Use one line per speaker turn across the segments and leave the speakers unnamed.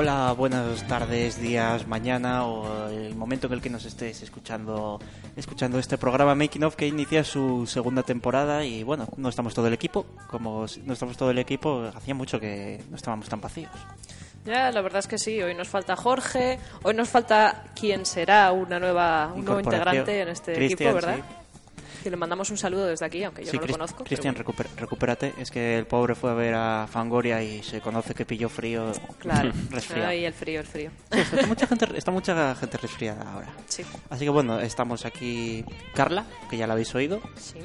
Hola, buenas tardes, días, mañana o el momento en el que nos estés escuchando escuchando este programa Making of que inicia su segunda temporada y bueno, no estamos todo el equipo, como no estamos todo el equipo, hacía mucho que no estábamos tan vacíos.
Ya, la verdad es que sí, hoy nos falta Jorge, hoy nos falta quién será una nueva un nuevo integrante en este equipo, ¿verdad? Sí. Que le mandamos un saludo desde aquí, aunque yo no lo conozco.
Cristian, recupérate. Es que el pobre fue a ver a Fangoria y se conoce que pilló frío.
Claro, resfriado. El frío, el frío.
está, mucha gente, está mucha gente resfriada ahora.
Sí.
Así que bueno, estamos aquí Carla, que ya la habéis oído.
Sí.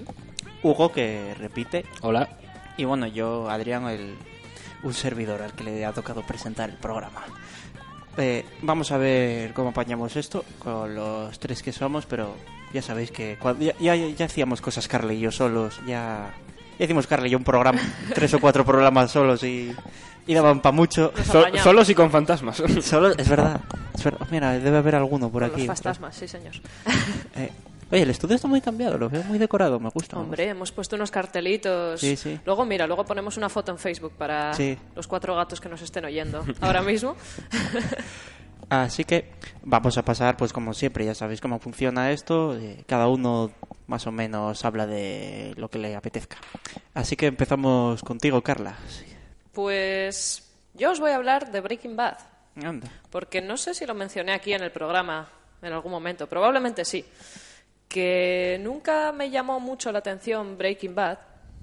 Hugo, que repite.
Hola.
Y bueno, yo, Adrián, el, un servidor al que le ha tocado presentar el programa. Eh, vamos a ver cómo apañamos esto con los tres que somos, pero ya sabéis que ya, ya, hacíamos cosas Carly y yo solos, ya, ya hicimos Carly y yo un programa, tres o cuatro programas solos y, y daban para mucho.
solos y con fantasmas.
Es verdad, Mira, debe haber alguno por aquí.
Los fantasmas, sí señor.
Eh, Oye, el estudio está muy cambiado, lo veo muy decorado, me gusta.
Hombre, hemos puesto unos cartelitos.
Sí, sí.
Luego, mira, luego ponemos una foto en Facebook para los cuatro gatos que nos estén oyendo ahora mismo.
Así que vamos a pasar, pues como siempre, ya sabéis cómo funciona esto. Eh, cada uno más o menos habla de lo que le apetezca. Así que empezamos contigo, Carla.
Pues yo os voy a hablar de Breaking Bad.
Anda.
Porque no sé si lo mencioné aquí en el programa en algún momento, probablemente sí que nunca me llamó mucho la atención Breaking Bad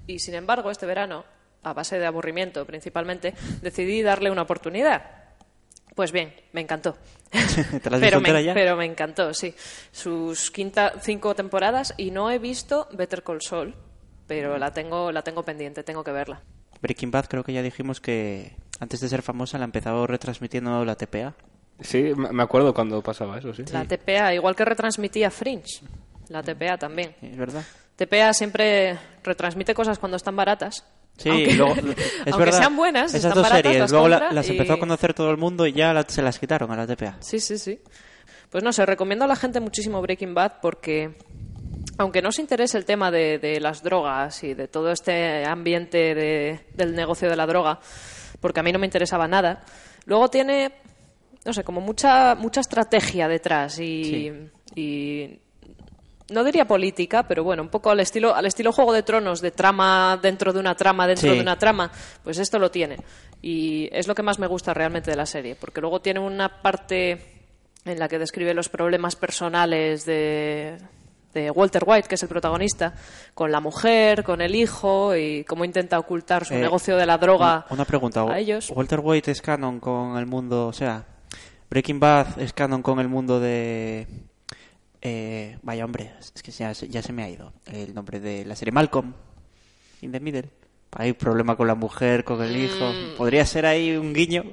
y sin embargo este verano, a base de aburrimiento principalmente, decidí darle una oportunidad. Pues bien, me encantó.
pero,
me,
ya?
pero me encantó, sí. Sus quinta, cinco temporadas y no he visto Better Call Saul, pero la tengo, la tengo pendiente, tengo que verla.
Breaking Bad creo que ya dijimos que antes de ser famosa la empezaba retransmitiendo la TPA.
Sí, me acuerdo cuando pasaba eso, sí.
La TPA, igual que retransmitía Fringe la TPA también.
Es verdad.
TPA siempre retransmite cosas cuando están baratas.
Sí, aunque, luego, es verdad,
sean buenas,
esas
dos
series, luego las empezó a conocer todo el mundo y ya se las quitaron a la TPA.
Sí, sí, sí. Pues no sé, recomiendo a la gente muchísimo Breaking Bad porque aunque no os interese el tema de, las drogas y de todo este ambiente del negocio de la droga, porque a mí no me interesaba nada, luego tiene, no sé, como mucha mucha estrategia detrás y, y no diría política, pero bueno, un poco al estilo, al estilo Juego de Tronos, de trama dentro de una trama dentro de una trama, pues esto lo tiene. Y es lo que más me gusta realmente de la serie, porque luego tiene una parte en la que describe los problemas personales de, de Walter White, que es el protagonista, con la mujer, con el hijo y cómo intenta ocultar su eh, negocio de la droga.
Una pregunta,
a ellos.
Walter White es canon con el mundo, o sea, Breaking Bad es canon con el mundo de eh, vaya hombre, es que ya, ya, se me ha ido el nombre de la serie Malcolm in the Middle. Hay problema con la mujer, con el hijo. Mm. ¿Podría ser ahí un guiño?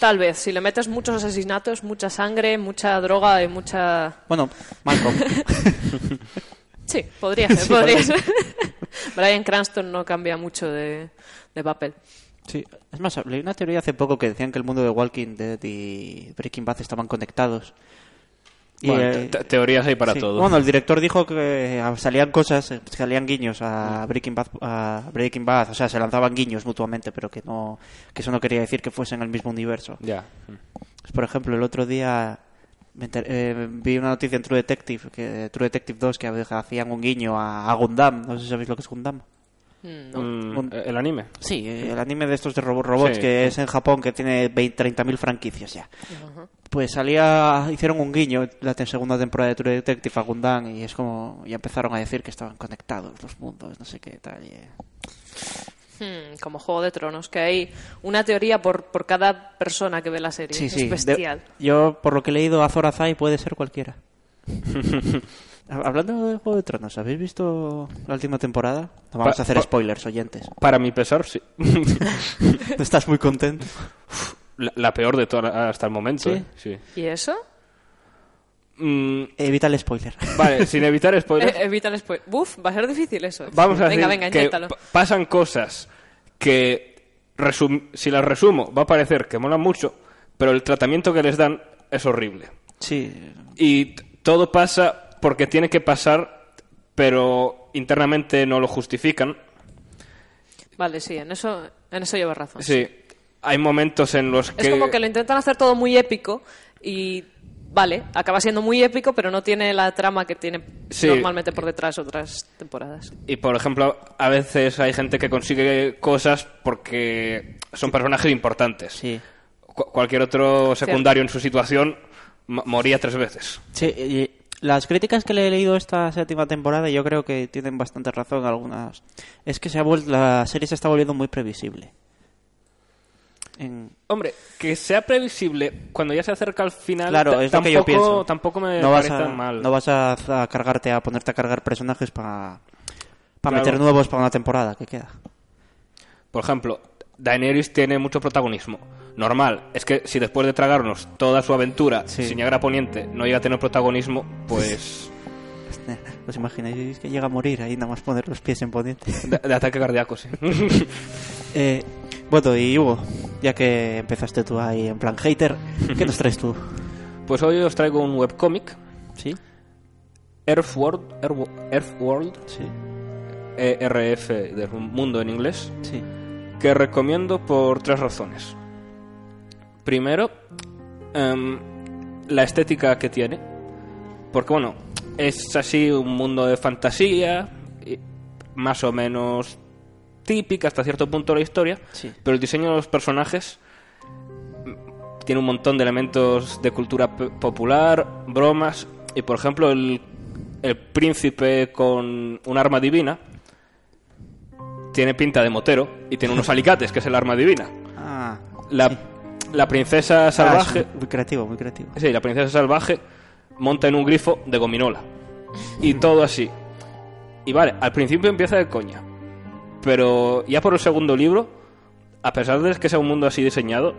Tal vez, si le metes muchos asesinatos, mucha sangre, mucha droga y mucha...
Bueno, Malcolm.
sí, podría ser, podría ser. Brian Cranston no cambia mucho de, de papel.
Sí, es más, leí una teoría hace poco que decían que el mundo de Walking Dead y Breaking Bad estaban conectados
eh, teorías hay para todo.
Bueno, el director dijo que eh, salían cosas, eh, salían guiños a. Breaking Bad, a Breaking Bad, o sea, se lanzaban guiños mutuamente, pero que no, que eso no quería decir que fuesen el mismo universo.
Ya.
Pues, por ejemplo, el otro día vi una noticia en True Detective, que True Detective 2, que hacían un guiño a, Gundam. No sé si sabéis lo que es Gundam.
Mm, mm, ¿El anime?
Sí, el anime de estos de robots que es en Japón, que tiene 30.000 franquicias ya. Pues salía, hicieron un guiño la segunda temporada de True Detective a Gundam y es como, ya empezaron a decir que estaban conectados los mundos, no sé qué tal.
Hmm, como Juego de Tronos, que hay una teoría por, por cada persona que ve la serie.
Sí,
es bestial.
yo, por lo que he leído, Azor Azai puede ser cualquiera. Hablando de Juego de Tronos, ¿habéis visto la última temporada? No vamos a hacer spoilers, oyentes.
Para mi pesar, sí.
¿Estás muy contento?
La, peor de todas hasta el momento. ¿Sí?
¿eh? ¿Y eso?
Mm, evita el spoiler.
Vale, sin evitar spoiler.
Eh, evita el spoiler. Uf, va a ser difícil eso.
Vamos a venga, venga, que pasan cosas que, si las resumo, va a parecer que molan mucho, pero el tratamiento que les dan es horrible.
Sí.
Y todo pasa porque tiene que pasar, pero internamente no lo justifican.
Vale, sí, en eso, en eso lleva razón.
Sí. Hay momentos en los que...
Es como que lo intentan hacer todo muy épico y vale, acaba siendo muy épico, pero no tiene la trama que tiene normalmente por detrás otras temporadas.
Y por ejemplo, a veces hay gente que consigue cosas porque son personajes importantes.
Sí.
cualquier otro secundario en su situación moría tres veces.
Sí, y las críticas que le he leído esta séptima temporada, yo creo que tienen bastante razón algunas. Es que se ha vuelto, la serie se está volviendo muy previsible.
Hombre, que sea previsible cuando ya se acerca al final.
Claro, es
tampoco,
que yo pienso.
Tampoco me
no
parece
vas a,
mal.
No vas a, cargarte, a ponerte a cargar personajes para para meter nuevos para una temporada que queda.
Por ejemplo, Daenerys tiene mucho protagonismo. Normal, es que si después de tragarnos toda su aventura sin llegar a Poniente no llega a tener protagonismo, pues...
¿Os imagináis que llega a morir ahí nada más poner los pies en Poniente?
De, ataque cardíaco, sí.
eh, bueno, y Hugo, ya que empezaste tú ahí en plan hater, ¿qué nos traes tú?
Pues hoy os traigo un webcómic.
¿Sí?
Earthworld. Earthworld.
Sí.
ERF de mundo en inglés.
Sí.
Que recomiendo por tres razones. Primero, em, la estética que tiene. Porque, bueno, es así un mundo de fantasía, más o menos típica hasta cierto punto de la historia, pero el diseño de los personajes tiene un montón de elementos de cultura popular, bromas, y por ejemplo el, el príncipe con un arma divina tiene pinta de motero y tiene unos alicates, que es el arma divina.
Ah,
la, la princesa ah, salvaje...
muy creativo, muy creativo.
Sí, la princesa salvaje monta en un grifo de gominola. Y todo así. Y vale, al principio empieza de coña. Pero ya por el segundo libro, a pesar de que sea un mundo así diseñado,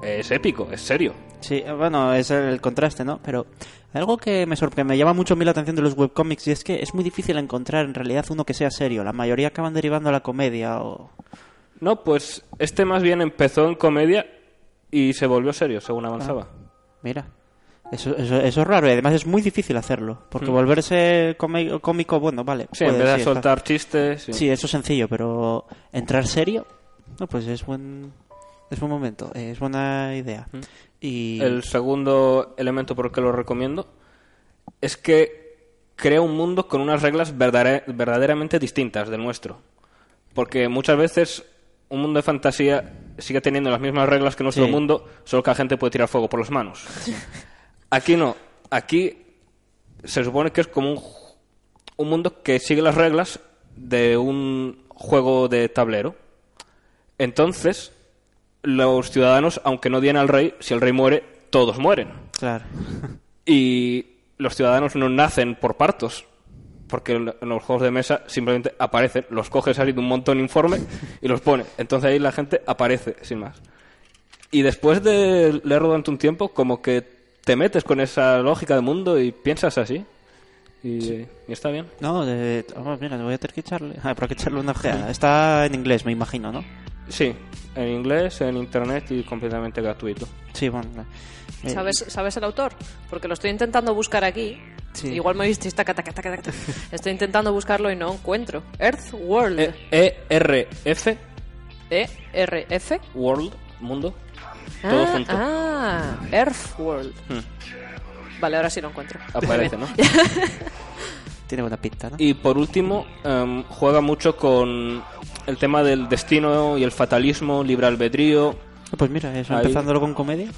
es épico, es serio.
Sí, bueno, es el contraste, ¿no? Pero algo que me sorprende, me llama mucho a mí la atención de los webcomics y es que es muy difícil encontrar en realidad uno que sea serio. La mayoría acaban derivando a la comedia o...
No, pues este más bien empezó en comedia y se volvió serio según avanzaba. Ah,
mira. Eso, eso, es raro y además es muy difícil hacerlo. Porque mm. volverse cómico, bueno, vale.
Sí, en vez de soltar chistes.
Sí. eso es sencillo, pero entrar serio, no, pues es buen, es buen momento, es buena idea. Mm. Y...
El segundo elemento por el que lo recomiendo es que crea un mundo con unas reglas verdaderamente distintas del nuestro. Porque muchas veces un mundo de fantasía sigue teniendo las mismas reglas que nuestro mundo, solo que la gente puede tirar fuego por las manos. Aquí no. Aquí se supone que es como un, un mundo que sigue las reglas de un juego de tablero. Entonces, los ciudadanos, aunque no digan al rey, si el rey muere, todos mueren.
Claro.
Y los ciudadanos no nacen por partos, porque en los juegos de mesa simplemente aparecen, los coges ahí de un montón informe y los pone. Entonces ahí la gente aparece, sin más. Y después de leer durante un tiempo, como que te metes con esa lógica de mundo y piensas así. Y, está bien.
No, de, oh, mira, voy a tener que echarle, ah, que echarle una ojeada. Está en inglés, me imagino, ¿no?
Sí, en inglés, en internet y completamente gratuito.
Sí, bueno.
Eh, ¿Sabes, ¿Sabes el autor? Porque lo estoy intentando buscar aquí. Igual me viste esta Estoy intentando buscarlo y no encuentro. Earth World.
E-R-F.
E-R-F.
World, mundo. Todo
ah,
junto.
Ah, Earthworld. Hmm. Vale, ahora sí lo encuentro.
Aparece, ¿no?
Tiene buena pinta, ¿no?
Y por último, em, juega mucho con el tema del destino y el fatalismo, libre albedrío.
Pues mira, eso empezándolo con comedia.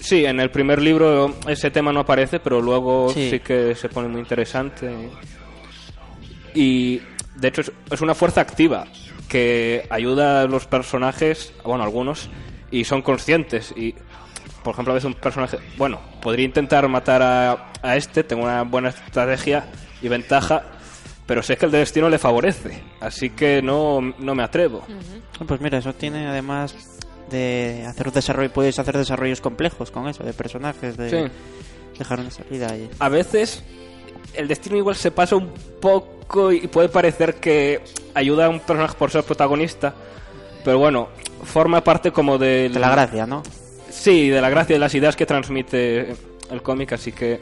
Sí, en el primer libro ese tema no aparece, pero luego sí, que se pone muy interesante. Y de hecho es una fuerza activa que ayuda a los personajes, bueno, algunos, y son conscientes y por ejemplo a veces un personaje bueno podría intentar matar a, a este tengo una buena estrategia y ventaja pero sé que el destino le favorece así que no, no me atrevo.
Pues mira eso tiene además de hacer un desarrollo puedes hacer desarrollos complejos con eso de personajes de dejar una salida ahí.
a veces el destino igual se pasa un poco y puede parecer que ayuda a un personaje por ser protagonista pero bueno forma parte como de...
De la gracia, ¿no?
Sí, de la gracia de las ideas que transmite el cómic, así que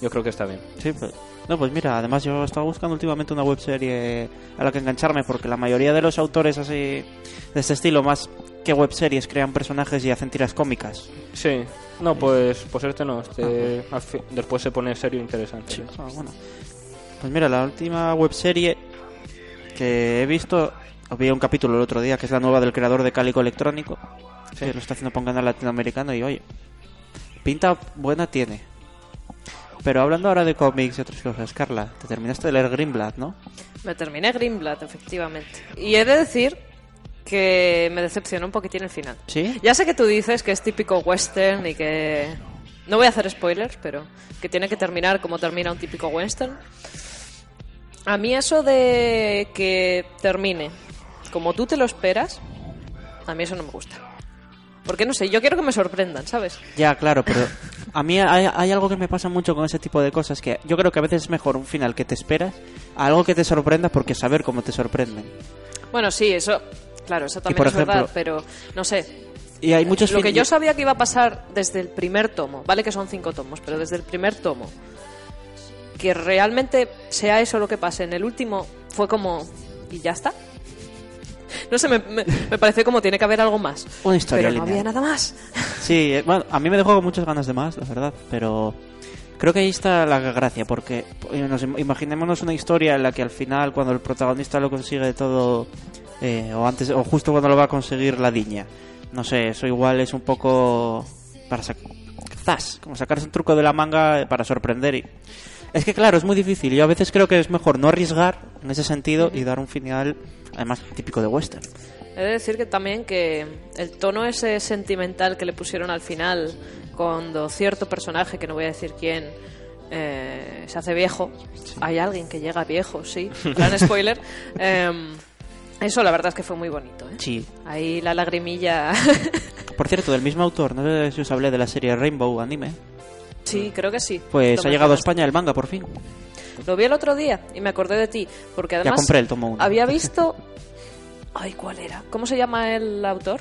yo creo que está bien.
Sí, pues... No, pues mira, además yo estaba buscando últimamente una webserie a la que engancharme porque la mayoría de los autores así de este estilo más qué webseries crean personajes y hacen tiras cómicas.
Sí. No, pues, pues este no. Este al fi- después se pone serio e interesante.
Ah, bueno. Pues mira, la última webserie que he visto, vi un capítulo el otro día, que es la nueva del creador de Cálico Electrónico, que lo está haciendo por un canal latinoamericano y oye, pinta buena tiene. Pero hablando ahora de cómics y otras cosas, Carla, te terminaste de leer Greenblatt, ¿no?
Me terminé Greenblatt, efectivamente. Y he de decir que me decepcionó un poquitín el final.
¿Sí?
Ya sé que tú dices que es típico western y que... No voy a hacer spoilers, pero que tiene que terminar como termina un típico western. A mí eso de que termine como tú te lo esperas, a mí eso no me gusta. Porque no sé, yo quiero que me sorprendan, ¿sabes?
Ya, claro, pero a mí hay, hay algo que me pasa mucho con ese tipo de cosas, que yo creo que a veces es mejor un final que te esperas a algo que te sorprenda porque saber cómo te sorprenden.
Bueno, sí, eso, claro, eso también
por
es verdad, pero no sé.
Y hay muchos
Lo que yo sabía que iba a pasar desde el primer tomo, vale que son cinco tomos, pero desde el primer tomo, que realmente sea eso lo que pase en el último, fue como, ¿y ya está? No sé, me, me, me pareció como tiene que haber algo más.
Una historia
pero no
lineal.
había nada más.
Sí, eh, bueno, a mí me dejó con muchas ganas de más, la verdad, pero creo que ahí está la gracia, porque eh, nos im- imaginémonos una historia en la que al final, cuando el protagonista lo consigue todo, eh, o antes, o justo cuando lo va a conseguir la diña, no sé, eso igual es un poco para sac- zas, como sacarse un truco de la manga eh, para sorprender y es que claro, es muy difícil. Yo a veces creo que es mejor no arriesgar en ese sentido y dar un final, además típico de western.
He de decir que también que el tono ese sentimental que le pusieron al final, cuando cierto personaje, que no voy a decir quién, eh, se hace viejo, hay alguien que llega viejo, sí, gran spoiler, em, eso la verdad es que fue muy bonito. ¿eh?
Sí.
Ahí la lagrimilla,
Por cierto, del mismo autor, no sé si os hablé de la serie Rainbow Anime.
sí, creo que sí.
Pues ha llegado a. España el manga por fin.
Lo vi el otro día y me acordé de ti, porque además
compré el tomo uno.
había visto... Ay, ¿cuál era? ¿Cómo se llama el autor?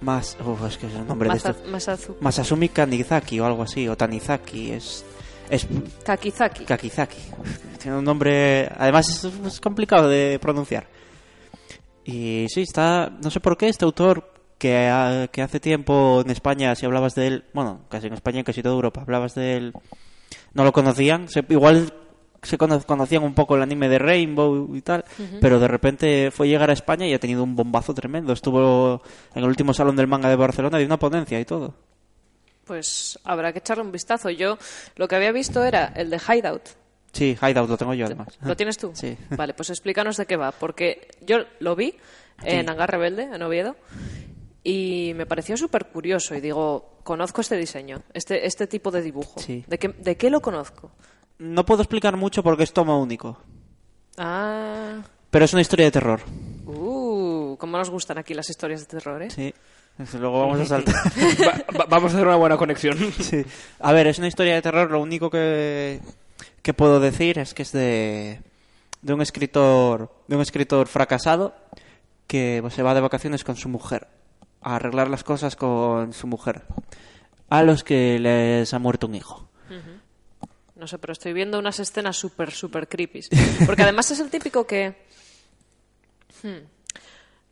Más, uf, es que es el nombre de esto.
Masazu-
Masasumi Kanizaki o algo así, o Tanizaki, es es
Kakizaki.
Kakizaki. Tiene un nombre, además es, complicado de pronunciar. Y sí, está, no sé por qué este autor que, que hace tiempo en España, si hablabas de él, bueno, casi en España y casi toda Europa, hablabas de él, no lo conocían, se- igual se cono- conocían un poco el anime de Rainbow y tal, pero de repente fue llegar a España y ha tenido un bombazo tremendo. Estuvo en el último salón del manga de Barcelona y una ponencia y todo.
Pues habrá que echarle un vistazo. Yo lo que había visto era el de Hideout.
Sí, Hideout lo tengo yo además.
¿Lo tienes tú?
Sí.
Vale, pues explícanos de qué va, porque yo lo vi en Hangar Rebelde, en Oviedo, y me pareció súper curioso. Y digo, conozco este diseño, este, este tipo de dibujo.
Sí.
¿De, qué, ¿De qué lo conozco?
No puedo explicar mucho porque es tomo único,
Ah.
pero es una historia de terror.
Uh, cómo nos gustan aquí las historias de terror, ¿eh?
Sí. Desde Luego vamos a saltar.
Va- va- vamos a hacer una buena conexión.
Sí. A ver, es una historia de terror. Lo único que, que puedo decir es que es de, de un escritor de un escritor fracasado que pues, se va de vacaciones con su mujer a arreglar las cosas con su mujer a los que les ha muerto un hijo.
No sé, pero estoy viendo unas escenas súper, súper creepy. Porque además es el típico que... Hmm.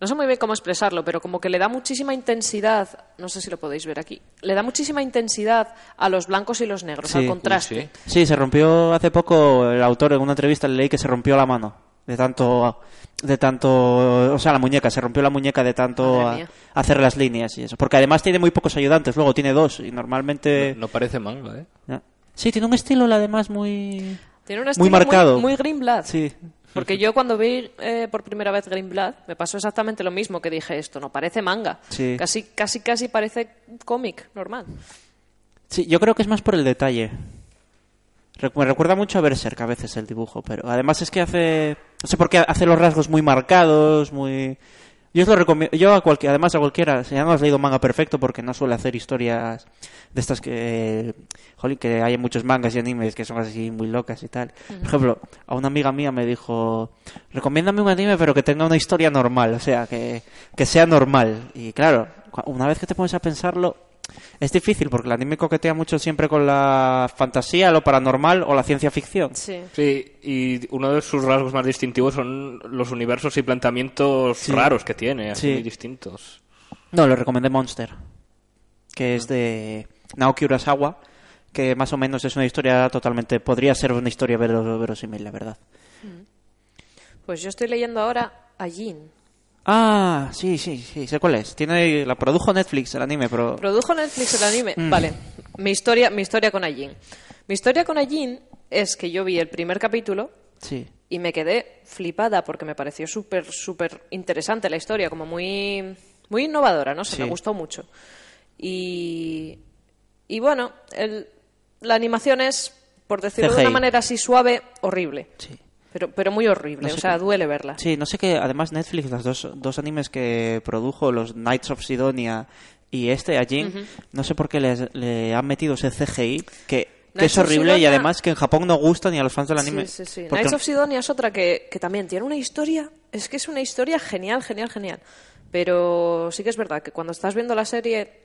No sé muy bien cómo expresarlo, pero como que le da muchísima intensidad, no sé si lo podéis ver aquí, le da muchísima intensidad a los blancos y los negros,
Sí,
al contraste.
sí.
Sí, se rompió hace poco el autor en una entrevista le leí que se rompió la mano de tanto de tanto, o sea, la muñeca, se rompió la muñeca de tanto a- hacer las líneas y eso, porque además tiene muy pocos ayudantes, luego tiene dos y normalmente
No parece manga, ¿eh?
Sí, tiene un estilo además muy
Tiene un estilo
muy marcado.
muy, Greenblatt.
Sí.
Porque yo cuando vi eh, por primera vez Greenblatt me pasó exactamente lo mismo, que dije, esto no parece manga.
Sí.
Casi, casi, casi parece cómic normal.
Sí, yo creo que es más por el detalle. Me recuerda mucho a Berserk a veces el dibujo, pero además es que hace no sé por qué hace los rasgos muy marcados, muy yo os lo recomiendo, yo a cualquier, además a cualquiera, si ya no has leído manga perfecto porque no suele hacer historias de estas que, jolín, que hay muchos mangas y animes que son así muy locas y tal. Por ejemplo, a una amiga mía me dijo, recomiéndame un anime pero que tenga una historia normal, o sea, que, que sea normal. Y claro, una vez que te pones a pensarlo, es difícil porque el anime coquetea mucho siempre con la fantasía, lo paranormal o la ciencia ficción.
Sí.
Sí, y uno de sus rasgos más distintivos son los universos y planteamientos raros que tiene, así
Sí.
muy distintos.
No, le recomendé Monster, que es de Naoki Urasawa, que más o menos es una historia totalmente... Podría ser una historia vero- verosímil, la verdad.
Pues yo estoy leyendo ahora a Jin.
Ah, sí, sí, sí, sé cuál es. Tiene, la produjo Netflix el anime, pero...
¿Produjo Netflix el anime?
Mm.
Vale. Mi historia, mi historia con Ajin. Mi historia con Ajin es que yo vi el primer capítulo
Sí.
y me quedé flipada porque me pareció súper, súper interesante la historia, como muy, muy innovadora, no
Sí.
me gustó mucho. Y, y bueno, el- la animación es, por decirlo de una manera así suave, horrible.
Sí.
Pero, pero muy horrible,
No sé
o sea,
qué-
duele verla.
Sí, no sé qué, además Netflix, los dos, dos animes que produjo, los Knights of Sidonia y este, Ajin, no sé por qué les- le han metido ese CGI, que, es horrible y además que en Japón no gusta ni a los fans del anime.
Sí, sí, sí.
porque-
Knights of Sidonia es otra que, que también tiene una historia. Es que es una historia genial, genial, genial. Pero sí que es verdad que cuando estás viendo la serie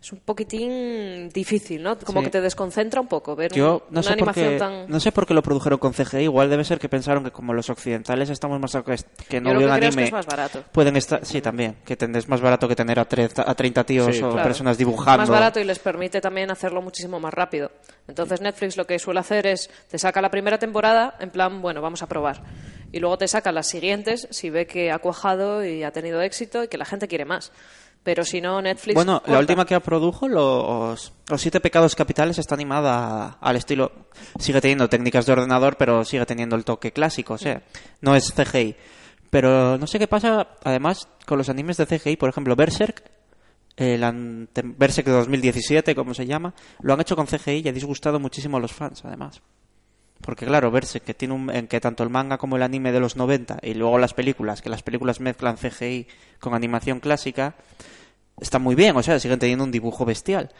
es un poquitín difícil, ¿no? Como
Sí.
que te desconcentra un poco ver un-
Yo no
una
sé,
animación
qué,
tan.
no sé por qué lo produjeron con CGI. Igual debe ser que pensaron que como los occidentales estamos más acos- que no veo
que
un
creo es que
anime.
es más barato.
Pueden estar, sí, también. Que es más barato que tener a, 30 a 30 tíos
Sí,
o
claro.
personas dibujando.
Más barato y les permite también hacerlo muchísimo más rápido. Entonces Netflix lo que suele hacer es te saca la primera temporada en plan, bueno, vamos a probar. Y luego te saca las siguientes si ve que ha cuajado y ha tenido éxito y que la gente quiere más. Pero si no, Netflix.
Bueno, la última que produjo, los, los siete pecados capitales, está animada al estilo. Sigue teniendo técnicas de ordenador, pero sigue teniendo el toque clásico, o sea, no es CGI. Pero no sé qué pasa, además, con los animes de CGI, por ejemplo, Berserk, el ante- Berserk de 2017, como se llama, lo han hecho con CGI y ha disgustado muchísimo a los fans, además. Porque claro, Berserk, que tiene un, en que tanto el manga como el anime de los 90 y luego las películas, que las películas mezclan CGI con animación clásica, está muy bien, o sea, siguen teniendo un dibujo bestial.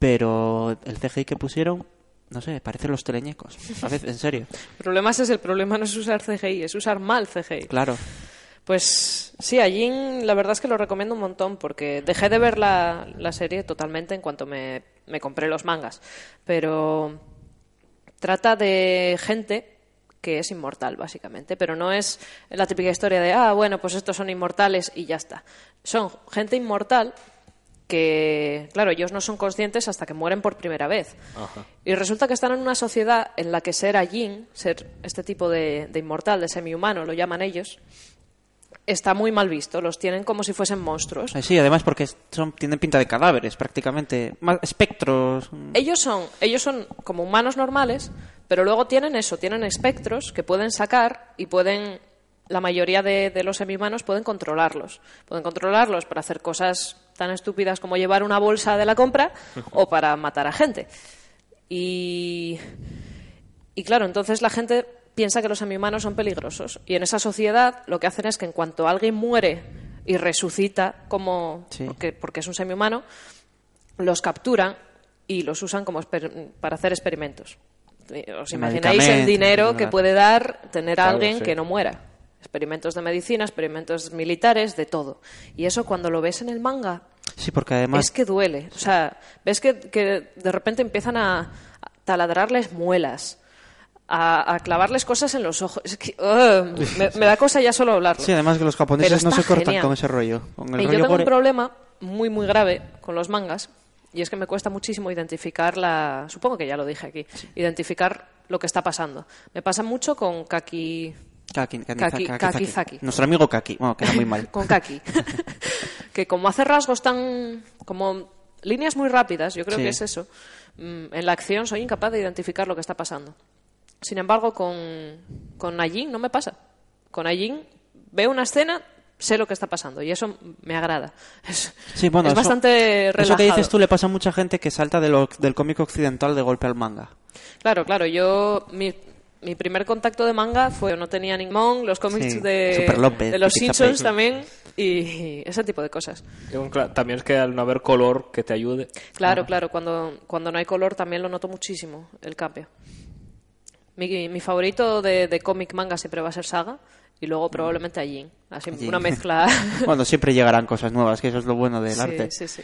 Pero el CGI que pusieron, no sé, parecen los teleñecos. A veces, en serio.
El problema es el problema no es usar CGI, es usar mal CGI.
Claro.
Pues sí, a Jin la verdad es que lo recomiendo un montón porque dejé de ver la, la serie totalmente en cuanto me, me compré los mangas. Pero trata de gente que es inmortal, básicamente. Pero no es la típica historia de, ah, bueno, pues estos son inmortales y ya está. Son gente inmortal que, claro, ellos no son conscientes hasta que mueren por primera vez. Y resulta que están en una sociedad en la que ser Ajin, ser este tipo de, de inmortal, de semi-humano, lo llaman ellos, está muy mal visto. Los tienen como si fuesen monstruos.
Eh, Sí, además porque son, tienen pinta de cadáveres, prácticamente. Espectros.
Ellos son, ellos son como humanos normales, pero luego tienen eso, tienen espectros que pueden sacar y pueden, la mayoría de, de los semi-humanos pueden controlarlos. Pueden controlarlos para hacer cosas tan estúpidas como llevar una bolsa de la compra o para matar a gente. Y, y claro, entonces la gente piensa que los semi-humanos son peligrosos. Y en esa sociedad lo que hacen es que en cuanto alguien muere y resucita como
Sí.
porque, porque es un semi-humano, los capturan y los usan como esper- para hacer experimentos. ¿Os imagináis el dinero que puede dar tener a
Claro,
alguien
sí.
que no muera? Experimentos de medicina, experimentos militares, de todo. Y eso cuando lo ves en el manga
Sí, porque además.
es que duele. O sea, ves que, que de repente empiezan a taladrarles muelas, a, a clavarles cosas en los ojos. Es que, me, me da cosa ya solo hablarlo.
Sí, además que los japoneses no se cortan
genial.
con ese rollo. Con el
Y yo tengo
gore.
un problema muy, muy grave con los mangas. Y es que me cuesta muchísimo identificar la. Supongo que ya lo dije aquí. Identificar lo que está pasando. Me pasa mucho con Kaki.
Kaki, Kaki,
Kaki-.
Nuestro amigo Kaki. Bueno, queda muy mal.
con Kaki. que como hace rasgos tan. como líneas muy rápidas, yo creo
Sí.
que es eso. mm, En la acción soy incapaz de identificar lo que está pasando. Sin embargo, con, con Najin no me pasa. Con Najin veo una escena, sé lo que está pasando y eso me agrada. Es,
Sí, bueno,
es
eso-
bastante relajado.
Eso que dices tú le pasa a mucha gente que salta de lo- del cómic occidental de golpe al manga.
Claro, claro. Yo, mi, mi primer contacto de manga fue, no tenía ningún, los cómics
Sí,
de,
López,
de los Simpsons también y ese tipo de cosas.
También es que al no haber color que te ayude.
Claro, claro. Cuando, cuando no hay color también lo noto muchísimo, el cambio. Mi, mi favorito de, de cómic manga siempre va a ser Saga y luego probablemente Ajin. Así, una mezcla.
Bueno, siempre llegarán cosas nuevas, que eso es lo bueno del
sí,
arte.
sí, sí.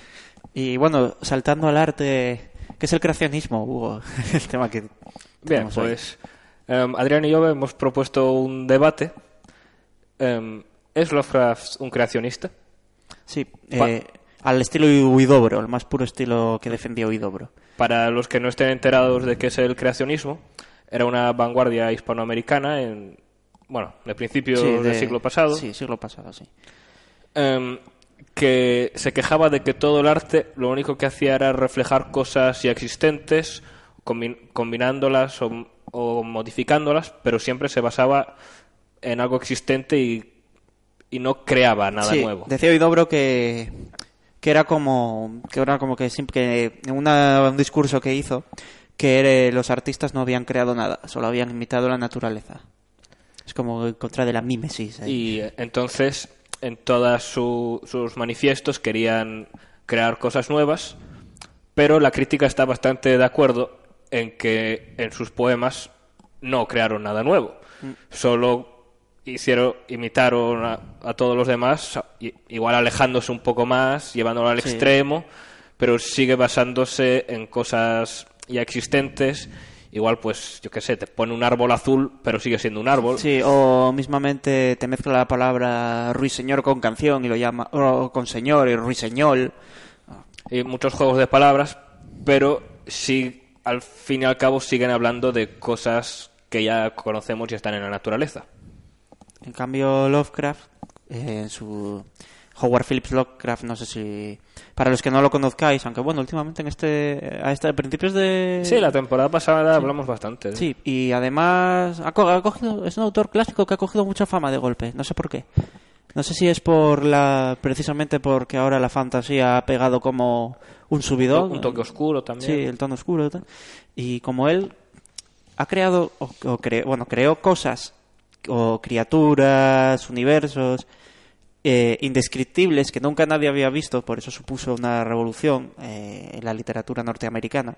Y bueno, saltando al arte, ¿qué es el creacionismo, Hugo? el tema que
Bien, pues em, Adrián y yo hemos propuesto un debate. Em, ¿Es Lovecraft un creacionista?
Sí, eh, al estilo Huidobro, el más puro estilo que defendía Huidobro.
Para los que no estén enterados de qué es el creacionismo, era una vanguardia hispanoamericana en, bueno, de principios
Sí,
del
de-
siglo pasado,
Sí, siglo pasado, sí.
em, que se quejaba de que todo el arte lo único que hacía era reflejar cosas ya existentes, combi- combinándolas o, o modificándolas, pero siempre se basaba en algo existente y, y no creaba nada
Sí,
nuevo.
Decía Huidobro que, que era como que era como que que en una- un discurso que hizo que los artistas no habían creado nada, solo habían imitado la naturaleza. Es como en contra de la mímesis. ahí.
Y eh, entonces, en todos sus manifiestos querían crear cosas nuevas, pero la crítica está bastante de acuerdo en que en sus poemas no crearon nada nuevo. Solo hicieron, imitaron a, a todos los demás, igual alejándose un poco más, llevándolo al
Sí.
extremo, pero sigue basándose en cosas ya existentes. Igual, pues, yo qué sé, te pone un árbol azul, pero sigue siendo un árbol.
Sí, o mismamente te mezcla la palabra ruiseñor con canción y lo llama o con señor y ruiseñol.
y muchos juegos de palabras, pero sí, al fin y al cabo siguen hablando de cosas que ya conocemos y están en la naturaleza.
En cambio, Lovecraft, eh, en su Howard Phillips Lovecraft, no sé si para los que no lo conozcáis, aunque bueno, últimamente en este a, este, a principios de
Sí, la temporada pasada hablamos bastante. de-
Sí, y además ha, co- ha cogido, es un autor clásico que ha cogido mucha fama de golpe, no sé por qué. No sé si es por la precisamente porque ahora la fantasía ha pegado como un subidón.
Un toque oscuro también.
Sí, el tono oscuro. Y como él ha creado, o, o cre- bueno, creó cosas, o criaturas, universos, eh, indescriptibles que nunca nadie había visto, por eso supuso una revolución eh, en la literatura norteamericana,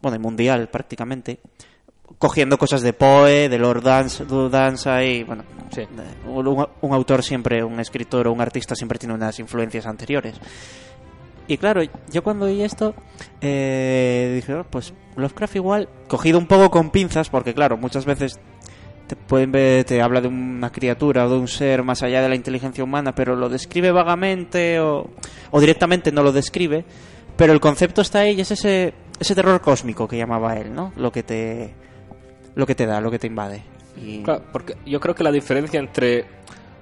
bueno, y mundial prácticamente, cogiendo cosas de Poe, de Lord Dance, Danza y, bueno,
Sí.
un, un autor siempre, un escritor o un artista siempre tiene unas influencias anteriores. Y claro, yo cuando oí esto, eh, dije, "Oh, pues Lovecraft igual, cogido un poco con pinzas, porque claro, muchas veces te, pueden ver- te habla de una criatura o de un ser más allá de la inteligencia humana, pero lo describe vagamente o, o directamente no lo describe, pero el concepto está ahí y es ese, ese terror cósmico que llamaba él, ¿no? Lo que te, lo que te da, lo que te invade. Y,
Claro, porque yo creo que la diferencia entre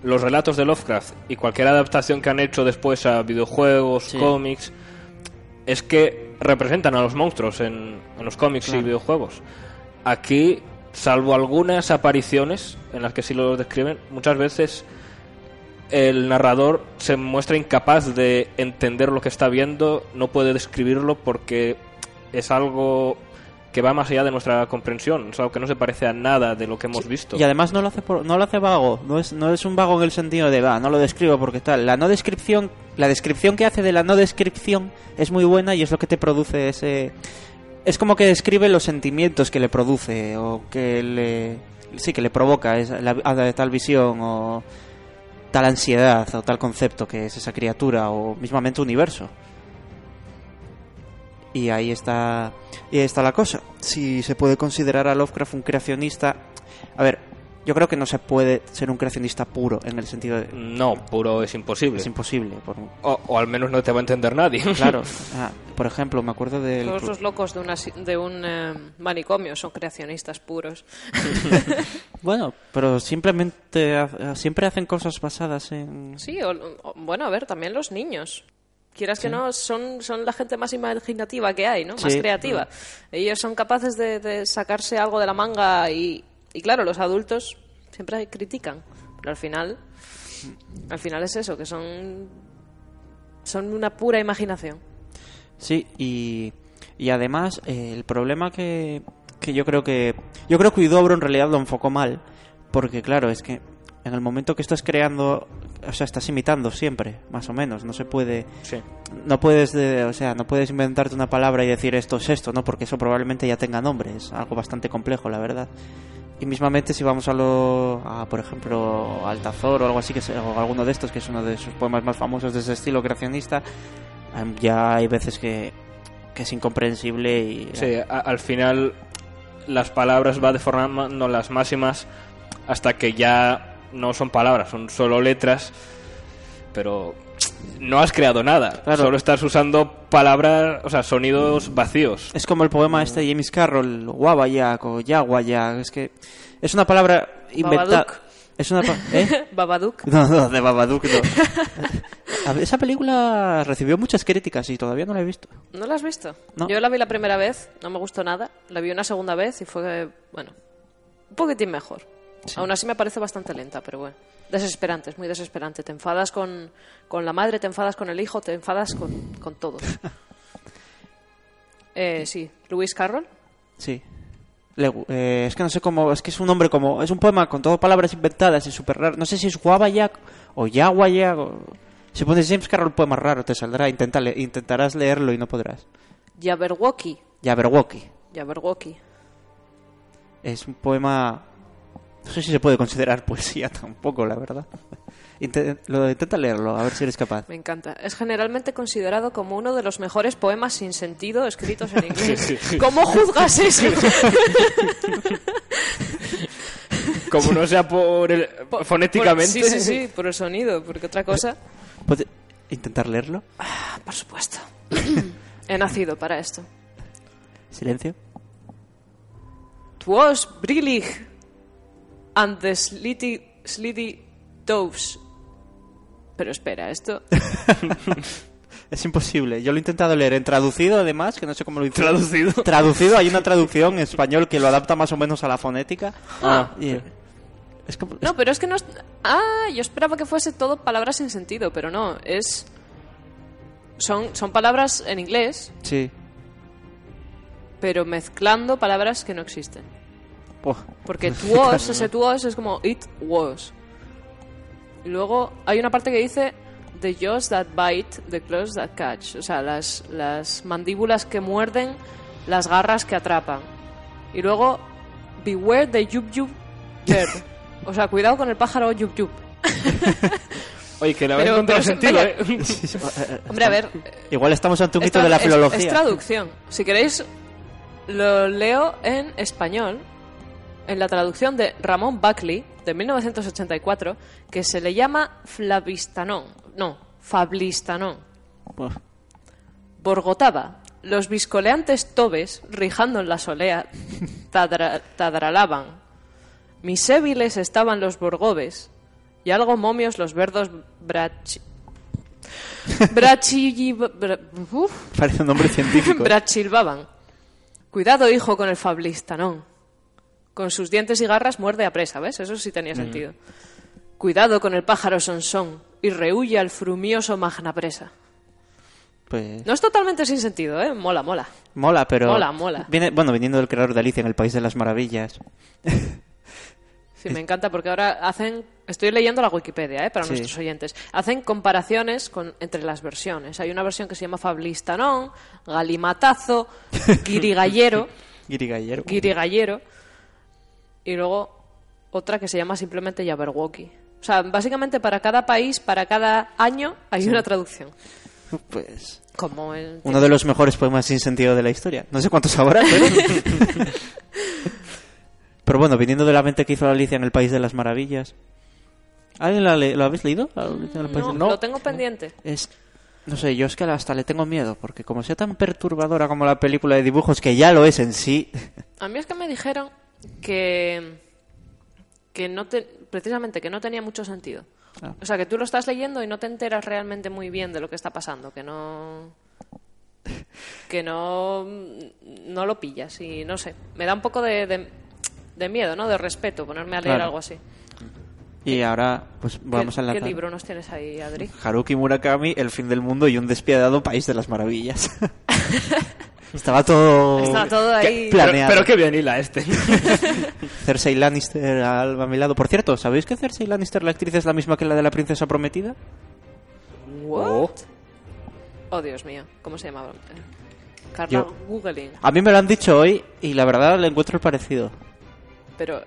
los relatos de Lovecraft y cualquier adaptación que han hecho después a videojuegos,
Sí.
cómics, es que representan a los monstruos en, en los cómics y
Claro.
videojuegos. Aquí, salvo algunas apariciones en las que sí lo describen, muchas veces el narrador se muestra incapaz de entender lo que está viendo, no puede describirlo porque es algo que va más allá de nuestra comprensión, es algo que no se parece a nada de lo que hemos visto.
Y además no lo hace por- no lo hace vago, no es no es un vago en el sentido de va, no lo describo porque tal. La no descripción, la descripción que hace de la no descripción es muy buena y es lo que te produce ese es como que describe los sentimientos que le produce o que le sí que le provoca esa- tal visión o tal ansiedad o tal concepto que es esa criatura o mismamente universo. Y ahí está, y ahí está la cosa. Si se puede considerar a Lovecraft un creacionista, a ver, yo creo que no se puede ser un creacionista puro en el sentido de
No, puro es imposible.
es imposible. Por,
O, o al menos no te va a entender nadie.
claro, ah, por ejemplo, me acuerdo del
Todos los locos de, una, si- de un eh, manicomio son creacionistas puros.
bueno, pero simplemente siempre hacen cosas basadas en
Sí, o, o- bueno, a ver, también los niños. Quieras que no, son, son la gente más imaginativa que hay, ¿no? Más
Sí.
creativa. Ellos son capaces de, de sacarse algo de la manga y, y claro, los adultos siempre critican. Pero al final, al final es eso, que son, son una pura imaginación.
Sí, y, y además eh, el problema que, que yo creo que yo creo que Huidobro en realidad lo enfocó mal, porque claro, es que en el momento que estás creando, o sea, estás imitando siempre, más o menos, no se puede
Sí.
no puedes de- o sea, no puedes inventarte una palabra y decir esto es esto, ¿no? Porque eso probablemente ya tenga nombre, es algo bastante complejo, la verdad. Y mismamente si vamos a lo a, por ejemplo, Altazor o algo así que se- o alguno de estos que es uno de sus poemas más famosos de ese estilo creacionista, em, ya hay veces que, que es incomprensible y
Sí, al final las palabras va deformando las máximas hasta que ya no son palabras, son solo letras, pero no has creado nada.
Claro.
Solo estás usando palabras, o sea, sonidos vacíos.
Es como el poema este de James Carroll, Wawayak o Yaguayak. Es que es una palabra inventada. Es una ¿eh?
Babadook.
No, no, de Babadook no. Esa película recibió muchas críticas y todavía no la he visto.
¿No la has visto?
No.
Yo la vi la primera vez, no me gustó nada. La vi una segunda vez y fue, bueno, un poquitín mejor. Aún así me parece bastante lenta, pero bueno. Desesperante, es muy desesperante. Te enfadas con, con la madre, te enfadas con el hijo, te enfadas con, con todos. eh, sí, Lewis Carroll.
Sí. Le eh, es que no sé cómo. Es que es un nombre como. Es un poema con todo palabras inventadas y súper raro. No sé si es Wawayak o Yaguayak. O... Si pones James Carroll poema raro, te saldrá. Intenta le- intentarás leerlo y no podrás.
Jabberwocky.
Jabberwocky.
Jabberwocky.
Es un poema. No sé si se puede considerar poesía tampoco, la verdad. Lo, intenta leerlo, a ver si eres capaz.
Me encanta. Es generalmente considerado como uno de los mejores poemas sin sentido escritos en inglés. ¿Cómo juzgas eso?
Como no sea por el,
Por-
fonéticamente.
por- sí, sí, sí, por el sonido, porque otra cosa.
¿Puede intentar leerlo?
Ah, por supuesto. He nacido para esto.
Silencio.
Twas brillig and the slitty, slitty doves. Pero espera, esto.
Es imposible. Yo lo he intentado leer en traducido, además, que no sé cómo lo hice.
Traducido.
Traducido, hay una traducción en español que lo adapta más o menos a la fonética.
Ah.
Y- es como-
No, pero es que no. es- Ah, yo esperaba que fuese todo palabras sin sentido, pero no. Es. Son, son palabras en inglés,
Sí.
pero mezclando palabras que no existen. Porque it was, ese it was es como it was. Y luego hay una parte que dice the jaws that bite, the claws that catch. O sea, las, las mandíbulas que muerden, las garras que atrapan. Y luego beware the yub yub bird. O sea, cuidado con el pájaro yub yub.
Oye, que le habéis encontrado sentido. ¿eh?
Hombre, a ver.
Igual estamos ante un
es
hito de la
tra- es-
filología.
Es, traducción. Si queréis, lo leo en español, en la traducción de Ramón Buckley, de 1984, que se le llama Flavistanón. No, Fablistanón. Borgotaba. Los viscoleantes tobes, rijando en la solea, tadra- tadralaban. Misébiles estaban los borgobes, y algo momios los verdos brachi... Brachilli... bra- uf,
Parece un nombre científico.
Brachilbaban. Cuidado, hijo, con el fablistanón. Con sus dientes y garras muerde a presa, ¿ves? Eso sí tenía sentido. Cuidado con el pájaro sonsón y rehuye al frumioso magna presa.
Pues,
No es totalmente sin sentido, ¿eh? Mola, mola.
mola, pero.
Mola, mola.
Viene, bueno, viniendo del creador de Alicia en el País de las Maravillas.
Sí, me encanta porque ahora hacen... Estoy leyendo la Wikipedia, ¿eh? Para
Sí.
nuestros oyentes. Hacen comparaciones con, entre las versiones. Hay una versión que se llama Fablistanón, Galimatazo, Guirigallero...
Guirigallero.
Guirigallero y luego otra que se llama simplemente Jabberwocky. O sea, básicamente para cada país, para cada año hay una traducción.
Pues.
Como el...
Uno de los mejores poemas sin sentido de la historia. No sé cuántos habrá, pero. pero bueno, viniendo de la mente que hizo Alicia en el País de las Maravillas. ¿Alguien la le- lo habéis leído? Alicia en el País
No,
de-
lo tengo pendiente.
Es. No sé, yo es que hasta le tengo miedo, porque como sea tan perturbadora como la película de dibujos, que ya lo es en sí.
A mí es que me dijeron que que no te, precisamente que no tenía mucho sentido.
Ah.
O sea, que tú lo estás leyendo y no te enteras realmente muy bien de lo que está pasando, que no que no no lo pillas y no sé, me da un poco de, de, de miedo, ¿no? De respeto ponerme a leer
Claro.
algo así.
Y ahora, pues vamos
¿Qué,
a
¿Qué
lanzar.
libro nos tienes ahí, Adri?
Haruki Murakami, El fin del mundo y un despiadado país de las maravillas. Estaba todo.
Ahí.
Planeado.
pero qué bien hila este.
Cersei Lannister al- a mi lado. Por cierto, ¿sabéis que Cersei Lannister, la actriz, es la misma que la de la princesa prometida?
What? Oh, Dios mío, ¿cómo se llamaba? Carla
Yo-
Googling.
A mí me lo han dicho hoy y la verdad le encuentro el parecido.
Pero,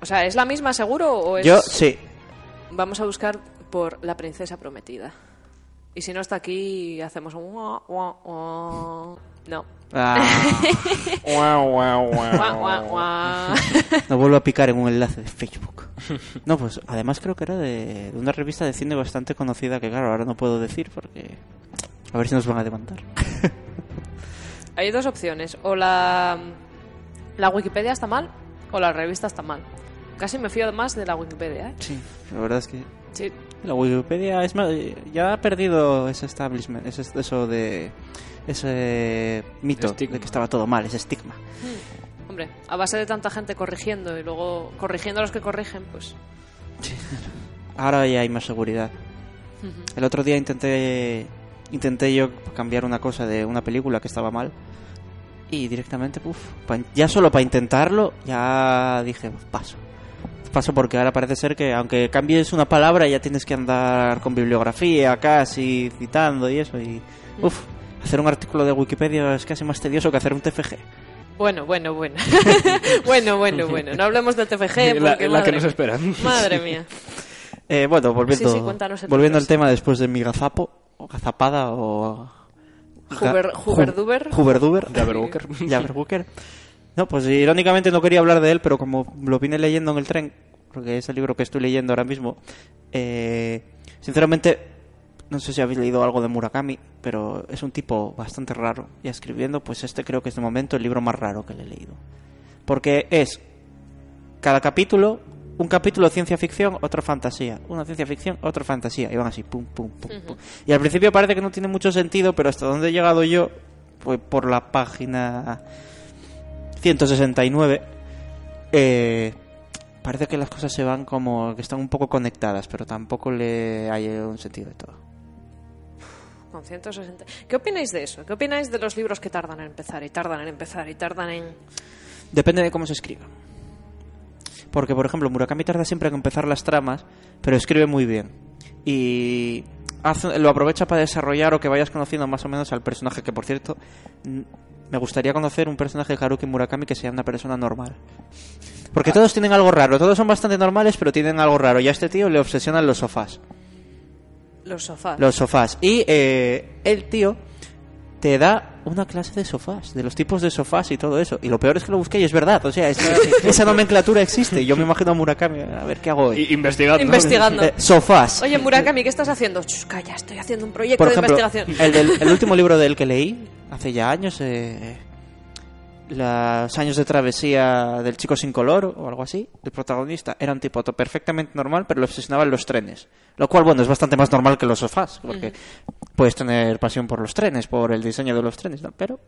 o sea, ¿es la misma seguro o es...?
Yo, sí.
Vamos a buscar por la princesa prometida. Y si no está aquí, hacemos un... guau. No.
Ah, no vuelvo a picar en un enlace de Facebook. No, pues además creo que era de, de una revista de cine bastante conocida que, claro, ahora no puedo decir porque. A ver si nos van a demandar.
Hay dos opciones. O la, la Wikipedia está mal o la revista está mal. Casi me fío más de la Wikipedia, ¿eh?
Sí, la verdad es que.
Sí.
La Wikipedia es más, ya ha perdido ese establishment, ese, eso de. ese mito
Estigma.
de que estaba todo mal, ese estigma.
Hombre, a base de tanta gente corrigiendo y luego corrigiendo a los que corrigen, pues...
Ahora ya hay más seguridad. El otro día intenté intenté yo cambiar una cosa de una película que estaba mal y directamente, puf, pa- ya solo para intentarlo, ya dije, paso. Paso porque ahora parece ser que aunque cambies una palabra ya tienes que andar con bibliografía casi citando y eso y uf, hacer un artículo de Wikipedia es casi más tedioso que hacer un TFG.
Bueno, bueno, bueno. bueno, bueno, bueno. No hablemos del TFG
La,
porque...
la
madre
que nos
mía.
espera.
Madre mía.
Eh, bueno, volviendo,
Sí, sí, cuéntanos el
volviendo al tema después de mi gazapo, o gazapada o...
Huber- Huberduber.
Hu- Huberduber.
Jabberwocker.
No, pues irónicamente no quería hablar de él, pero como lo vine leyendo en el tren, porque es el libro que estoy leyendo ahora mismo, eh, sinceramente, no sé si habéis leído algo de Murakami, pero es un tipo bastante raro. Y escribiendo, pues este creo que es de momento el libro más raro que le he leído. Porque es cada capítulo, un capítulo de ciencia ficción, otro fantasía. Una ciencia ficción, otro fantasía. Y van así, pum, pum, pum, pum. Y al principio parece que no tiene mucho sentido, pero hasta donde he llegado yo, pues por la página 169, eh, parece que las cosas se van como que están un poco conectadas, pero tampoco le hay un sentido de todo.
Con 160. ¿Qué opináis de eso? ¿Qué opináis de los libros que tardan en empezar y tardan en empezar y tardan en...
Depende de cómo se escriba. Porque, por ejemplo, Murakami tarda siempre en empezar las tramas, pero escribe muy bien. Y hace- lo aprovecha para desarrollar o que vayas conociendo más o menos al personaje, que por cierto, me gustaría conocer un personaje de Haruki Murakami que sea una persona normal. Porque todos tienen algo raro, todos son bastante normales, pero tienen algo raro. Y a este tío le obsesionan los sofás.
Los sofás.
Los sofás. Y eh, el tío te da una clase de sofás, de los tipos de sofás y todo eso. Y lo peor es que lo busqué y es verdad. O sea, es esa nomenclatura existe. Yo me imagino a Murakami, a ver qué hago hoy.
Investigando.
Investigando.
Eh, sofás.
Oye, Murakami, ¿qué estás haciendo? Chus, calla, estoy haciendo un proyecto
Por
de investigación.
el, del- el último libro del que leí, hace ya años, eh, Los años de travesía del chico sin color o algo así, el protagonista era un tipo perfectamente normal, pero le obsesionaban los trenes. Lo cual, bueno, es bastante más normal que los sofás, porque puedes tener pasión por los trenes, por el diseño de los trenes, ¿no? Pero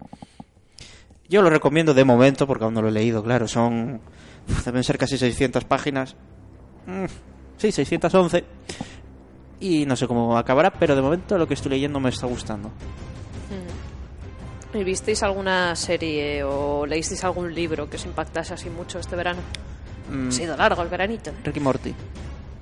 yo lo recomiendo de momento, porque aún no lo he leído, claro, son... deben ser casi 600 páginas. Mm, sí, 611. Y no sé cómo acabará, pero de momento lo que estoy leyendo me está gustando.
¿Y visteis alguna serie o leísteis algún libro que os impactase así mucho este verano?
Mm,
Ha sido largo el veranito.
Ricky Morty.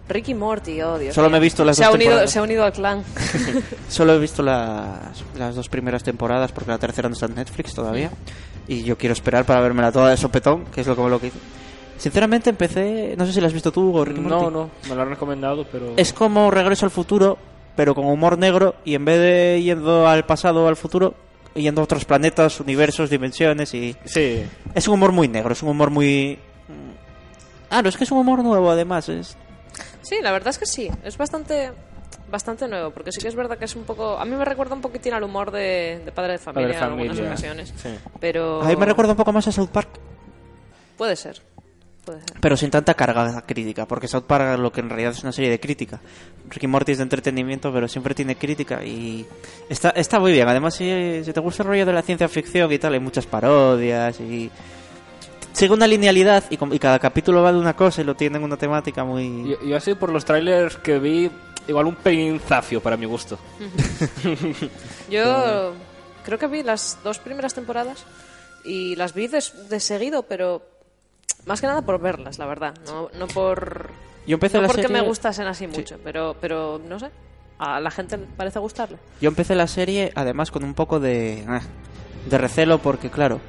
Ricky Morty, oh Dios
Solo
mío.
me he visto las
se
dos
ha unido,
temporadas.
Se ha unido al clan.
Solo he visto las, las dos primeras temporadas porque la tercera no está en Netflix todavía. Y yo quiero esperar para vermela toda de sopetón, que es lo que, lo que hice. Sinceramente empecé, no sé si la has visto tú o Ricky Morty.
No, no, me lo han recomendado, pero...
Es como Regreso al futuro, pero con humor negro y en vez de yendo al pasado o al futuro, yendo a otros planetas, universos, dimensiones y...
Sí,
Es un humor muy negro, es un humor muy... Ah, no, es que es un humor nuevo además, es...
Sí, la verdad es que sí. Es bastante bastante nuevo, porque sí que es verdad que es un poco... A mí me recuerda un poquitín al humor de, de Padre de Familia,
Padre
en algunas
Familia,
ocasiones.
sí.
Pero...
A mí me recuerda un poco más a South Park,
Puede ser.
Pero sin tanta carga crítica, porque South Park lo que en realidad es una serie de crítica. Ricky Morty es de entretenimiento, pero siempre tiene crítica y está, está muy bien. Además, si, si te gusta el rollo de la ciencia ficción y tal, hay muchas parodias y... Sigue una linealidad y, cada capítulo va de una cosa y lo tienen una temática muy...
Yo, yo así por los trailers que vi, igual un pelín zafio para mi gusto.
Yo creo que vi las dos primeras temporadas y las vi de, de seguido, pero más que nada por verlas, la verdad. No, no por...
Yo empecé
no
la
porque
serie-
me gustasen así mucho, pero, pero no sé. A la gente parece gustarle.
Yo empecé la serie además con un poco de, ah, de recelo porque claro,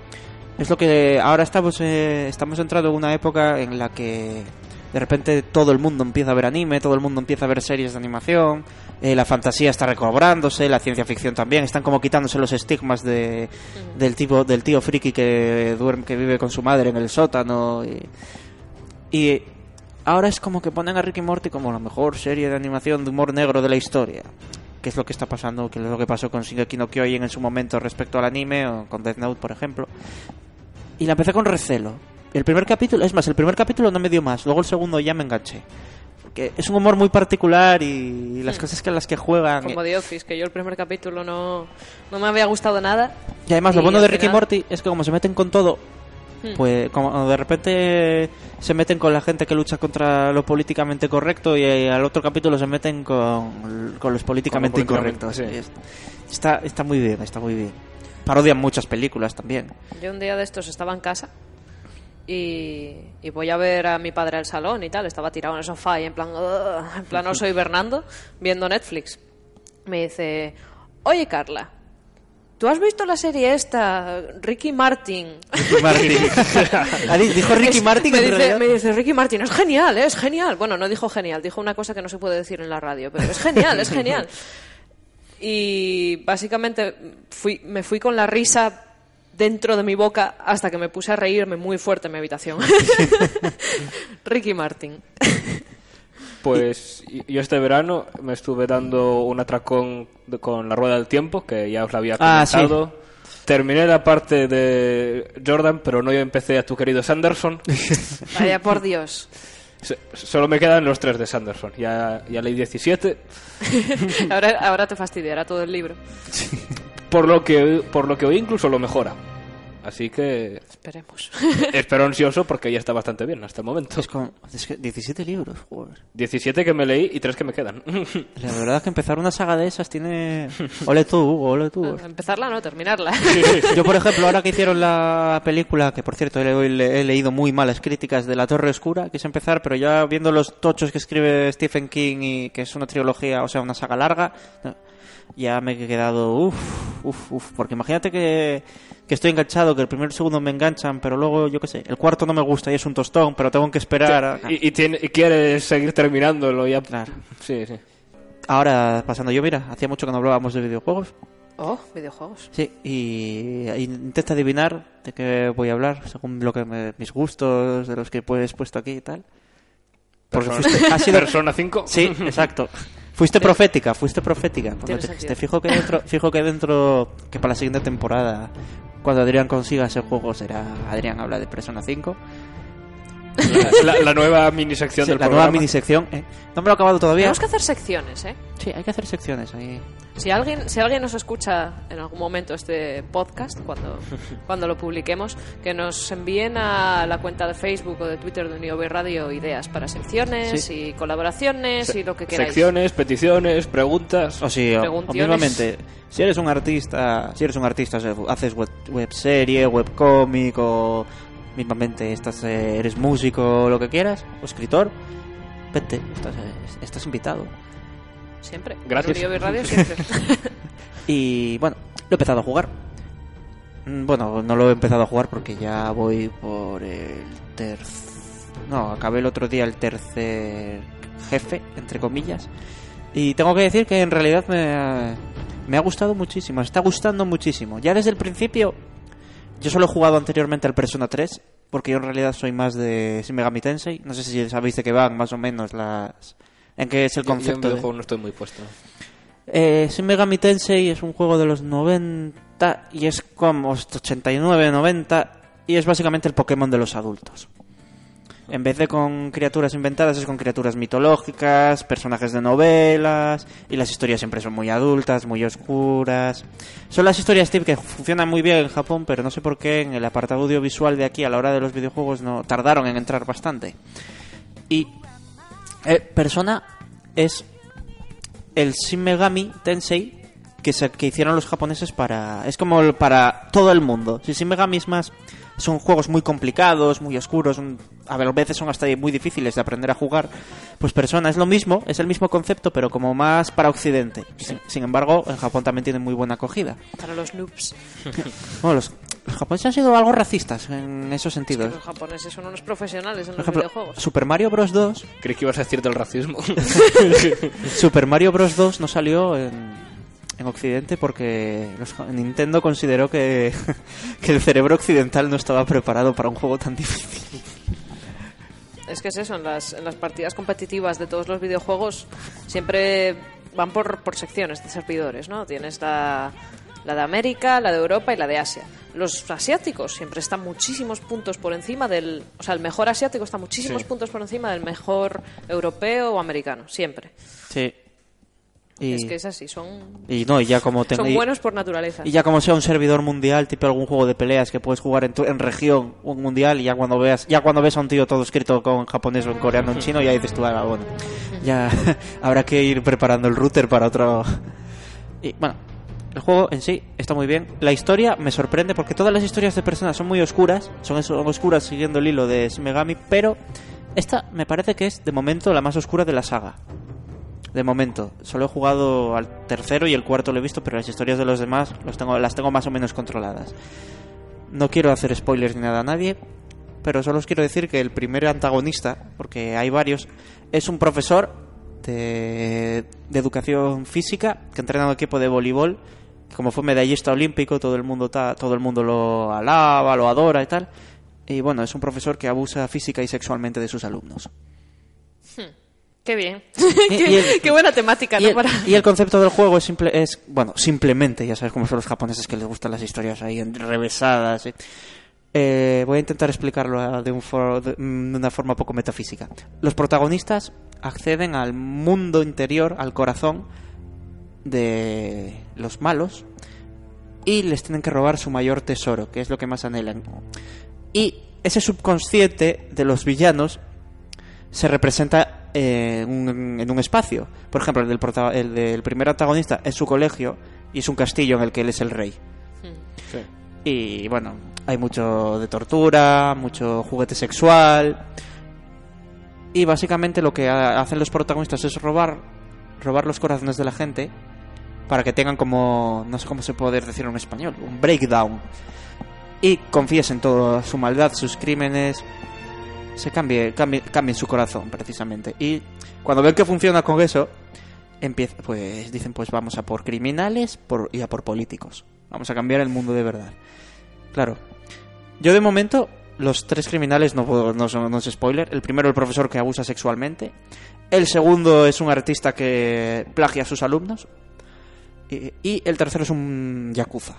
es lo que ahora estamos eh, estamos entrando en una época en la que De repente todo el mundo empieza a ver anime, todo el mundo empieza a ver series de animación, eh, la fantasía está recobrándose, la ciencia ficción también, están como quitándose los estigmas de, del tipo del tío friki que duerme, que vive con su madre en el sótano y, y ahora es como que ponen a Ricky Morty como la mejor serie de animación de humor negro de la historia. Que es lo que está pasando, que es lo que pasó con Shingeki no Kyojin en su momento respecto al anime o con Death Note, por ejemplo. Y la empecé con recelo. El primer capítulo, es más, el primer capítulo no me dio más, luego el segundo ya me enganché. Porque es un humor muy particular y las cosas que las que juegan.
Como The Office, que yo el primer capítulo no, no me había gustado nada.
Y además lo
Y
bueno
al
de Ricky
final-
Morty es que como se meten con todo,
Hmm.
pues como de repente se meten con la gente que lucha contra lo políticamente correcto y eh, al otro capítulo se meten con, con los políticamente
Con lo políticamente,
incorrectos.
sí.
Y es- Está, está muy bien, está muy bien. Parodian muchas películas también.
Yo un día de estos estaba en casa y, y voy a ver a mi padre al salón y tal. Estaba tirado en el sofá y en plan, en plan oso hibernando, viendo Netflix. Me dice, oye Carla, ¿tú has visto la serie esta, Ricky Martin?
Martin. Ah, di- Dijo Ricky
Es-
Martin
me dice, me dice, Ricky Martin, es genial, ¿eh? es genial. Bueno, no dijo genial, dijo una cosa que no se puede decir en la radio, pero es genial, es genial. Y básicamente fui, me fui con la risa dentro de mi boca hasta que me puse a reírme muy fuerte en mi habitación. Ricky Martin.
Pues yo este verano me estuve dando un atracón con la rueda del tiempo, que ya os la había
Ah, sí.
comentado. Terminé la parte de Jordan, pero no yo empecé a tu querido Sanderson.
Vaya por Dios.
Solo me quedan los tres de Sanderson. Ya, ya leí 17.
Ahora, ahora te fastidiará todo el libro.
Por lo que por lo que hoy incluso lo mejora. Así que
Esperemos.
espero ansioso porque ya está bastante bien hasta el momento.
Es, con, es que 17 libros, joder.
17 que me leí y 3 que me quedan.
La verdad es que empezar una saga de esas tiene... Ole tú, Hugo, ole tú.
Empezarla, no, terminarla.
Yo, por ejemplo, ahora que hicieron la película, que por cierto he, le- he leído muy malas críticas de La Torre Oscura, quise empezar, pero ya viendo los tochos que escribe Stephen King y que es una trilogía, o sea, una saga larga, ya me he quedado uff, uff, uff. Porque imagínate que, que estoy enganchado, que el primero y el segundo me enganchan, pero luego, yo qué sé, el cuarto no me gusta y es un tostón, pero tengo que esperar. a-
y, y tiene- y quieres seguir terminándolo ya.
Claro.
Sí, sí.
Ahora, pasando yo, mira, hacía mucho que no hablábamos de videojuegos.
Oh, videojuegos.
Sí, y y intenta adivinar de qué voy a hablar, según lo que me- mis gustos, de los que he puesto aquí y tal. Porque
Persona,
fuiste, ha sido,
Persona 5.
sí, exacto. Fuiste profética, fuiste profética. Te fijo que dentro, fijo que dentro, que para la siguiente temporada, cuando Adrián consiga ese juego, será Adrián habla de Persona 5.
La, la nueva mini sección
Sí,
del
la
programa.
nueva minisección. ¿eh? No me lo he acabado todavía.
Tenemos que hacer secciones, ¿eh?
Sí, hay que hacer secciones ahí.
Si alguien, si alguien nos escucha en algún momento este podcast, cuando, cuando lo publiquemos, que nos envíen a la cuenta de Facebook o de Twitter de Uniobe Radio ideas para secciones
Sí.
y colaboraciones y lo que queráis.
Secciones, peticiones, preguntas.
O sí, o, o mismamente, si eres un artista, si eres un artista, o sea, haces web, web serie, web cómic o mismamente estás, eh, eres músico o lo que quieras, o escritor, vete, estás, eh, estás invitado.
Siempre.
Gracias.
En Radio siempre.
Y bueno, lo he empezado a jugar. Mm, Bueno, no lo he empezado a jugar porque ya voy por el tercer... No, acabé el otro día el tercer jefe, entre comillas. Y tengo que decir que en realidad me ha, me ha gustado muchísimo, me está gustando muchísimo. Ya desde el principio, yo solo he jugado anteriormente al Persona 3, porque yo en realidad soy más de Shin Megami Tensei. No sé si sabéis de qué van más o menos las... En qué es el
Yo- yo en
concepto de...
no estoy muy puesto.
Eh, Shin Megami Tensei es un juego de los 90 y es como 89, 90 y es básicamente el Pokémon de los adultos. En vez de con criaturas inventadas es con criaturas mitológicas, personajes de novelas y las historias siempre son muy adultas, muy oscuras. Son las historias tip que funcionan muy bien en Japón, pero no sé por qué en el apartado audiovisual de aquí a la hora de los videojuegos no tardaron en entrar bastante. Y eh, Persona es el Shin Megami Tensei que, se, que hicieron los japoneses para... Es como para todo el mundo. Si Shin Megami es más... Son juegos muy complicados, muy oscuros, un- a veces son hasta muy difíciles de aprender a jugar. Pues Persona es lo mismo, es el mismo concepto, pero como más para Occidente. Sin, sin embargo, en Japón también tiene muy buena acogida.
para los noobs.
Bueno, los, los japoneses han sido algo racistas en esos
Que
sentidos.
los japoneses son unos profesionales en
Por
los
ejemplo,
videojuegos.
Super Mario Bros. 2
Creí que ibas a decir del racismo.
Super Mario Bros. 2 no salió en, en Occidente porque los Nintendo consideró que, que el cerebro occidental no estaba preparado para un juego tan difícil.
Es que es eso, en las, en las partidas competitivas de todos los videojuegos siempre van por, por secciones de servidores, ¿no? Tienes la, la de América, la de Europa y la de Asia. Los asiáticos siempre están muchísimos puntos por encima del... O sea, el mejor asiático está muchísimos
Sí.
puntos por encima del mejor europeo o americano, siempre.
Sí. Y,
Es que es así, son,
y no, y ya como
son buenos por naturaleza.
Y ya como sea un servidor mundial, tipo algún juego de peleas que puedes jugar en, tu- en región en mundial, y ya cuando veas, ya cuando ves a un tío todo escrito con japonés o en coreano o en chino, ya dices tú, ah, bueno, ya habrá que ir preparando el router para otro. Y bueno, el juego en sí está muy bien. La historia me sorprende porque todas las historias de personas son muy oscuras, son, son oscuras siguiendo el hilo de Shin Megami, pero esta me parece que es de momento la más oscura de la saga. De momento, solo he jugado al tercero y el cuarto lo he visto, pero las historias de los demás los tengo, las tengo más o menos controladas. No quiero hacer spoilers ni nada a nadie, pero solo os quiero decir que el primer antagonista, porque hay varios, es un profesor de, de educación física que entrena un equipo de voleibol. Como fue medallista olímpico, todo el mundo ta- todo el mundo lo alaba, lo adora y tal. Y bueno, es un profesor que abusa física y sexualmente de sus alumnos.
Qué bien. Qué,
y el-
qué buena temática,
Y
¿no?
el,
Para...
y el concepto del juego es simple, es bueno, simplemente, ya sabes cómo son los japoneses que les gustan las historias ahí enrevesadas. ¿eh? Eh, voy a intentar explicarlo de, un de mm, de una forma poco metafísica. Los protagonistas acceden al mundo interior, al corazón de los malos y les tienen que robar su mayor tesoro, que es lo que más anhelan. Y ese subconsciente de los villanos se representa en, un, en un espacio. Por ejemplo, el del, prota- el del primer antagonista es su colegio y es un castillo en el que él es el rey.
Sí.
Y bueno, hay mucho de tortura, mucho juguete sexual. Y básicamente lo que ha- hacen los protagonistas es robar, robar los corazones de la gente para que tengan como, no sé cómo se puede decir en español, un breakdown. Y confiesen toda su maldad, sus crímenes, se cambie, cambie, cambien su corazón precisamente. Y cuando ven que funciona con eso, empieza, pues dicen pues vamos a por criminales por, y a por políticos. Vamos a cambiar el mundo de verdad. Claro. Yo de momento, los tres criminales no, puedo- no, son, no es spoiler. El primero, el profesor que abusa sexualmente. El segundo es un artista que plagia a sus alumnos. Y, y el tercero es un yakuza.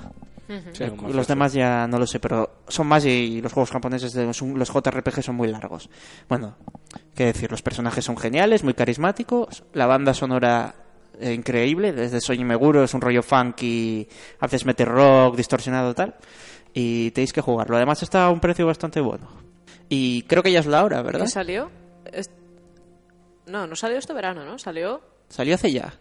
Los
mafioso.
demás ya no lo sé, pero son más y los juegos japoneses, de, los JRPG son muy largos. Bueno, qué decir, los personajes son geniales, muy carismáticos, la banda sonora eh, increíble, desde Soy Meguro es un rollo funky, a veces mete rock, distorsionado tal, y tenéis que jugarlo. Además está a un precio bastante bueno. Y creo que ya es la hora, ¿verdad?
¿Qué salió? Es- No, no salió este verano, ¿no? Salió...
Salió hace ya.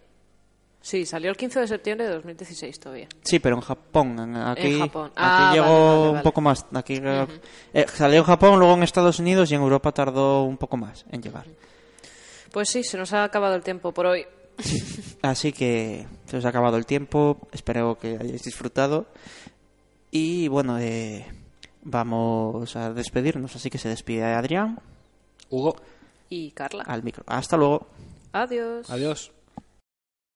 Sí, salió el 15 de septiembre de 2016 todavía.
Sí, pero en Japón. en- Aquí,
En Japón.
aquí
Ah,
llegó
vale, vale,
un
vale.
poco más. Aquí eh, eh, salió en Japón, luego en Estados Unidos y en Europa tardó un poco más en llegar.
Pues sí, se nos ha acabado el tiempo por hoy.
Así que se os ha acabado el tiempo. Espero que hayáis disfrutado. Y bueno, eh, vamos a despedirnos. Así que se despide Adrián
Hugo,
Y Carla.
al micro. Hasta luego.
Adiós.
adiós.